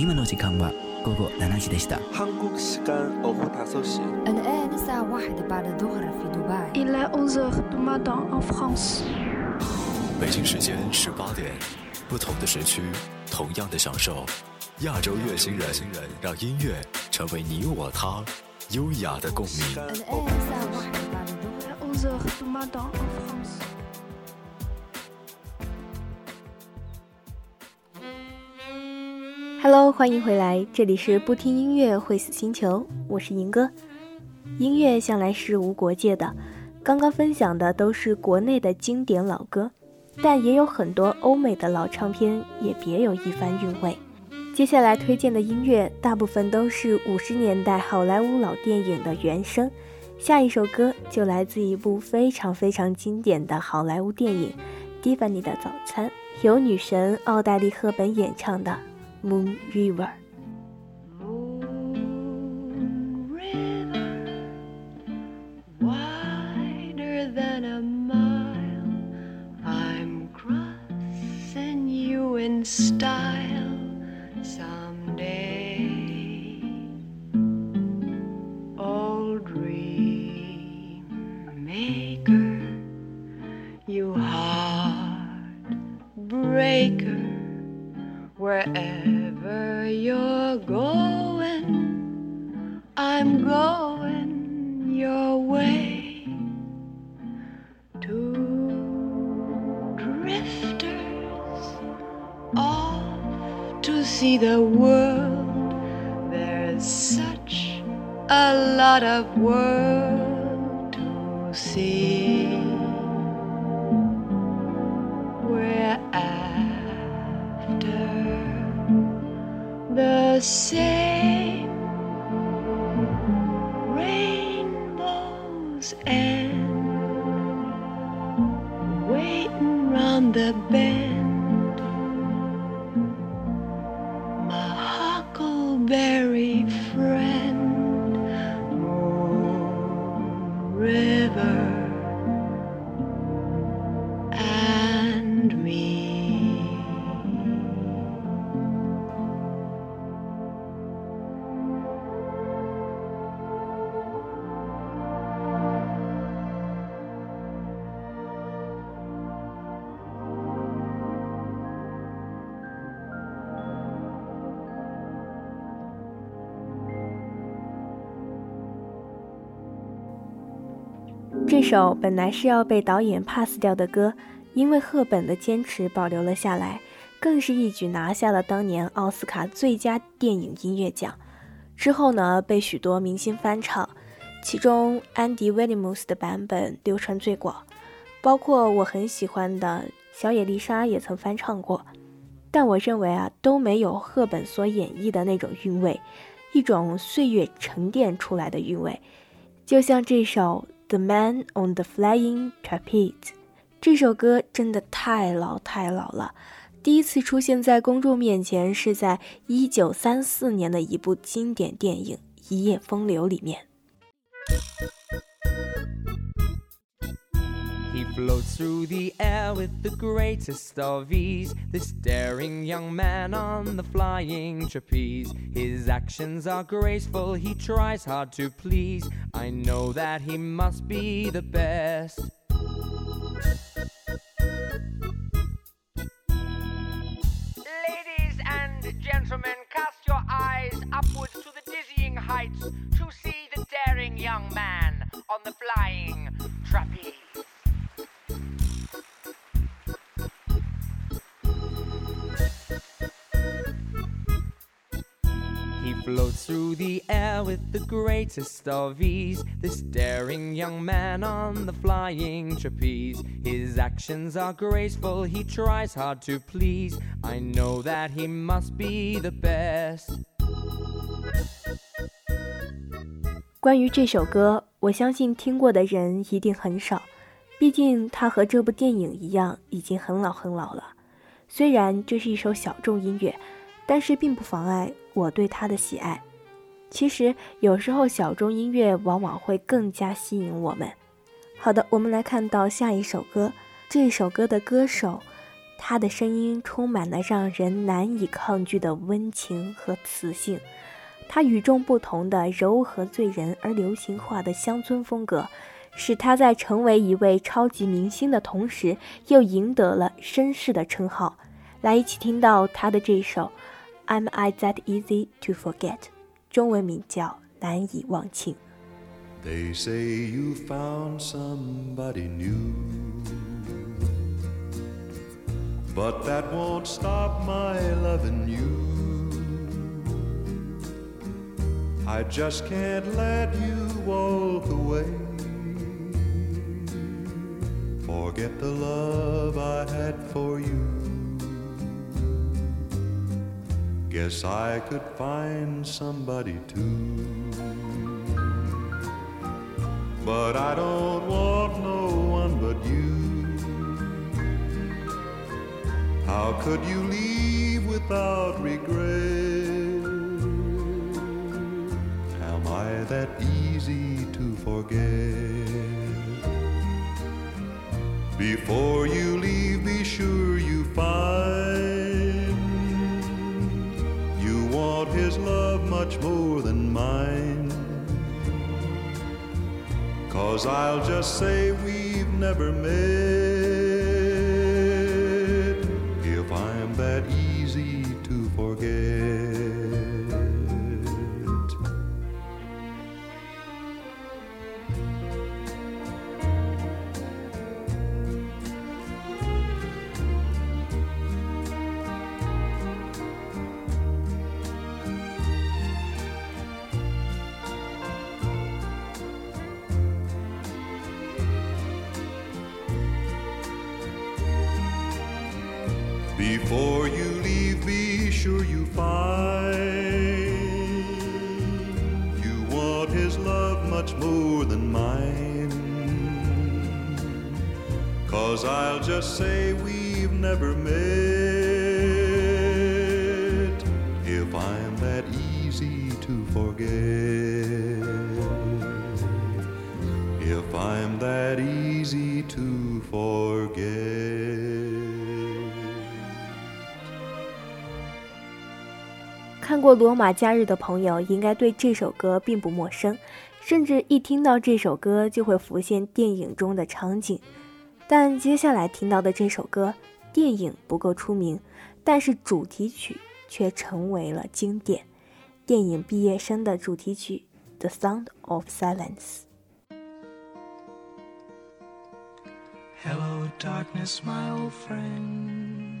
今の時間は午後7時でした。 한국 시간 오후 5시 الآن الساعة واحدة بعد الظهر في دبي Il est 11h du matin en France. 北京时间十八点，不同的时区，同样的享受。亚洲乐星人，让音乐成为你我他优雅的共鸣。 Hello，欢迎回来，这里是不听音乐会死星球，我是银哥。音乐向来是无国界的，刚刚分享的都是国内的经典老歌，但也有很多欧美的老唱片也别有一番韵味。接下来推荐的音乐大部分都是五十年代好莱坞老电影的原声，下一首歌就来自一部非常非常经典的好莱坞电影《蒂凡尼的早餐》，由女神奥黛丽·赫本演唱的。Moon River。wider than a mile. I'm crossing you in style someday. Old dream maker, you heartbreaker, wherever you're going, I'm going your way. Two drifters off to see the world. There's such a lot of world to see. The same rainbows and waiting round the bend. My huckleberry friend, Moon River, 这首本来是要被导演 pass 掉的歌，因为赫本的坚持保留了下来，更是一举拿下了当年奥斯卡最佳电影音乐奖。之后呢，被许多明星翻唱，其中安迪·威廉姆斯的版本流传最广，包括我很喜欢的小野丽莎也曾翻唱过。但我认为啊，都没有赫本所演绎的那种韵味，一种岁月沉淀出来的韵味。就像这首《The Man on the Flying Trapeze》，这首歌真的太老太老了。第一次出现在公众面前是在一九三四年的一部经典电影《一夜风流》里面。Floats through the air with the greatest of ease. This daring young man on the flying trapeze. His actions are graceful, he tries hard to please. I know that he must be the best. Ladies and gentlemen, cast your eyes upwards to the dizzying heights to see the daring young man on the flying trapeze. floats through the air with the greatest of ease. This daring young man on the flying trapeze. His actions are graceful, he tries hard to please. I know that he must be the best. 关于这首歌，我相信听过的人一定很少，毕竟它和这部电影一样，已经很老很老了。虽然这是一首小众音乐， 但是并不妨碍我对他的喜爱。其实有时候小众音乐往往会更加吸引我们。好的，我们来看到下一首歌。这首歌的歌手，他的声音充满了让人难以抗拒的温情和磁性。他与众不同的柔和醉人而流行化的乡村风格，使他在成为一位超级明星的同时，又赢得了绅士的称号。来一起听到他的这首《Am I That Easy to Forget》，中文名叫《难以忘情》。 They say you found somebody new, but that won't stop my loving you. I just can't let you walk away. Forget the love I had for you. Guess I could find somebody too. But I don't want no one but you. How could you leave without regret? Am I that easy to forget? Before you leave, be sure you find Cause I'll just say we've never met sure you find you want his love much more than mine. Cause I'll just say we've never met if I'm that easy to forget. If I'm that easy to forget. 过《罗马假日》的朋友应该对这首歌并不陌生，甚至一听到这首歌就会浮现电影中的场景。但接下来听到的这首歌，电影不够出名，但是主题曲却成为了经典。电影《毕业生》的主题曲《The Sound of Silence》。Hello, darkness, my old friend.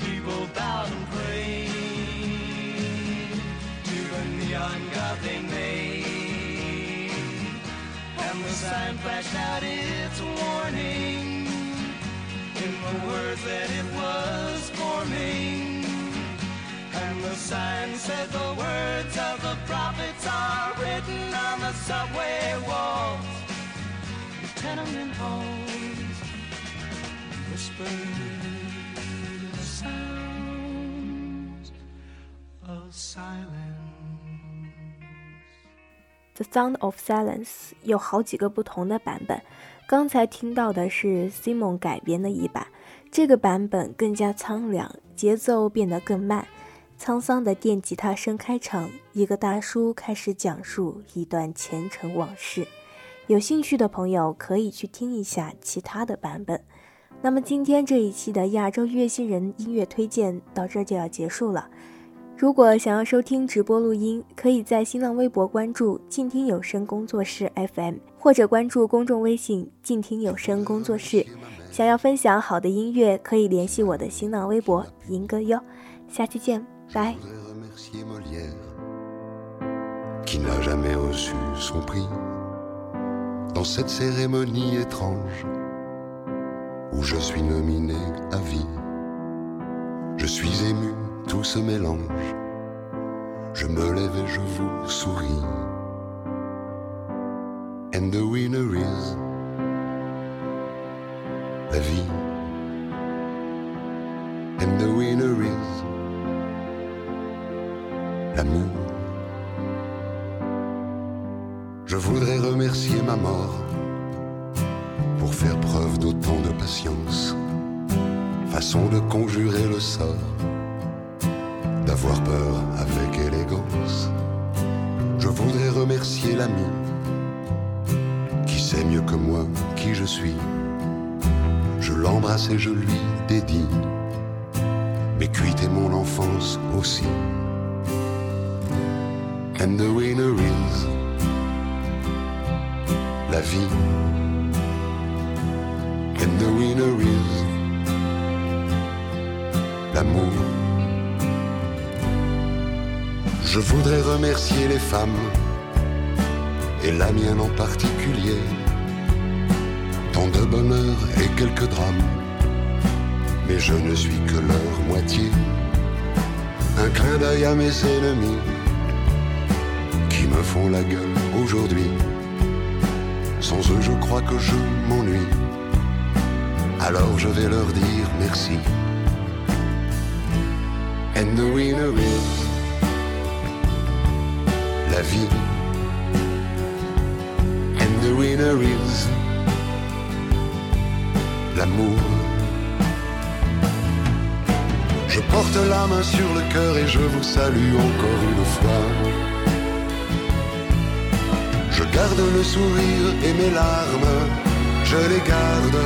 People bowed and prayed to the neon god they made, and the sign flashed out its warning in the words that it was forming. And the sign said the words of the prophets are written on the subway walls, the tenement halls, whispered The Sound of Silence 有好几个不同的版本，刚才听到的是 Simon 改编的一版，这个版本更加苍凉，节奏变得更慢。沧桑的电吉他声开场，一个大叔开始讲述一段前尘往事。有兴趣的朋友可以去听一下其他的版本。那么今天这一期的亚洲乐星人音乐推荐到这就要结束了。如果想要收听直播录音，可以在新浪微博关注“静听有声工作室 FM”，或者关注公众微信“静听有声工作室”。想要分享好的音乐，可以联系我的新浪微博“银哥哟”。下期见。拜 Qui n'a jamais reçu son prix dans cette cérémonie étrange où je suis nominé à vie. Je suis ému, tout se mélange. Je me lève et je vous souris. And the winner is la vie. And the winner is l'amour. Je voudrais remercier ma mort pour faire preuve d'autant de patience, façon de conjurer le sort, d'avoir peur avec élégance. Je voudrais remercier l'ami qui sait mieux que moi qui je suis. Je l'embrasse et je lui dédie mes cuites et mon enfance aussi. And the winner is la vie. And the winner is l'amour. Je voudrais remercier les femmes, et la mienne en particulier. Tant de bonheur et quelques drames, mais je ne suis que leur moitié. Un clin d'œil à mes ennemis qui me font la gueule aujourd'hui. Sans eux, je crois que je m'ennuie. Alors je vais leur dire merci. And the winner la vie. And the winner is l'amour. Je porte la main sur le cœur et je vous salue encore une fois. Je garde le sourire et mes larmes, je les garde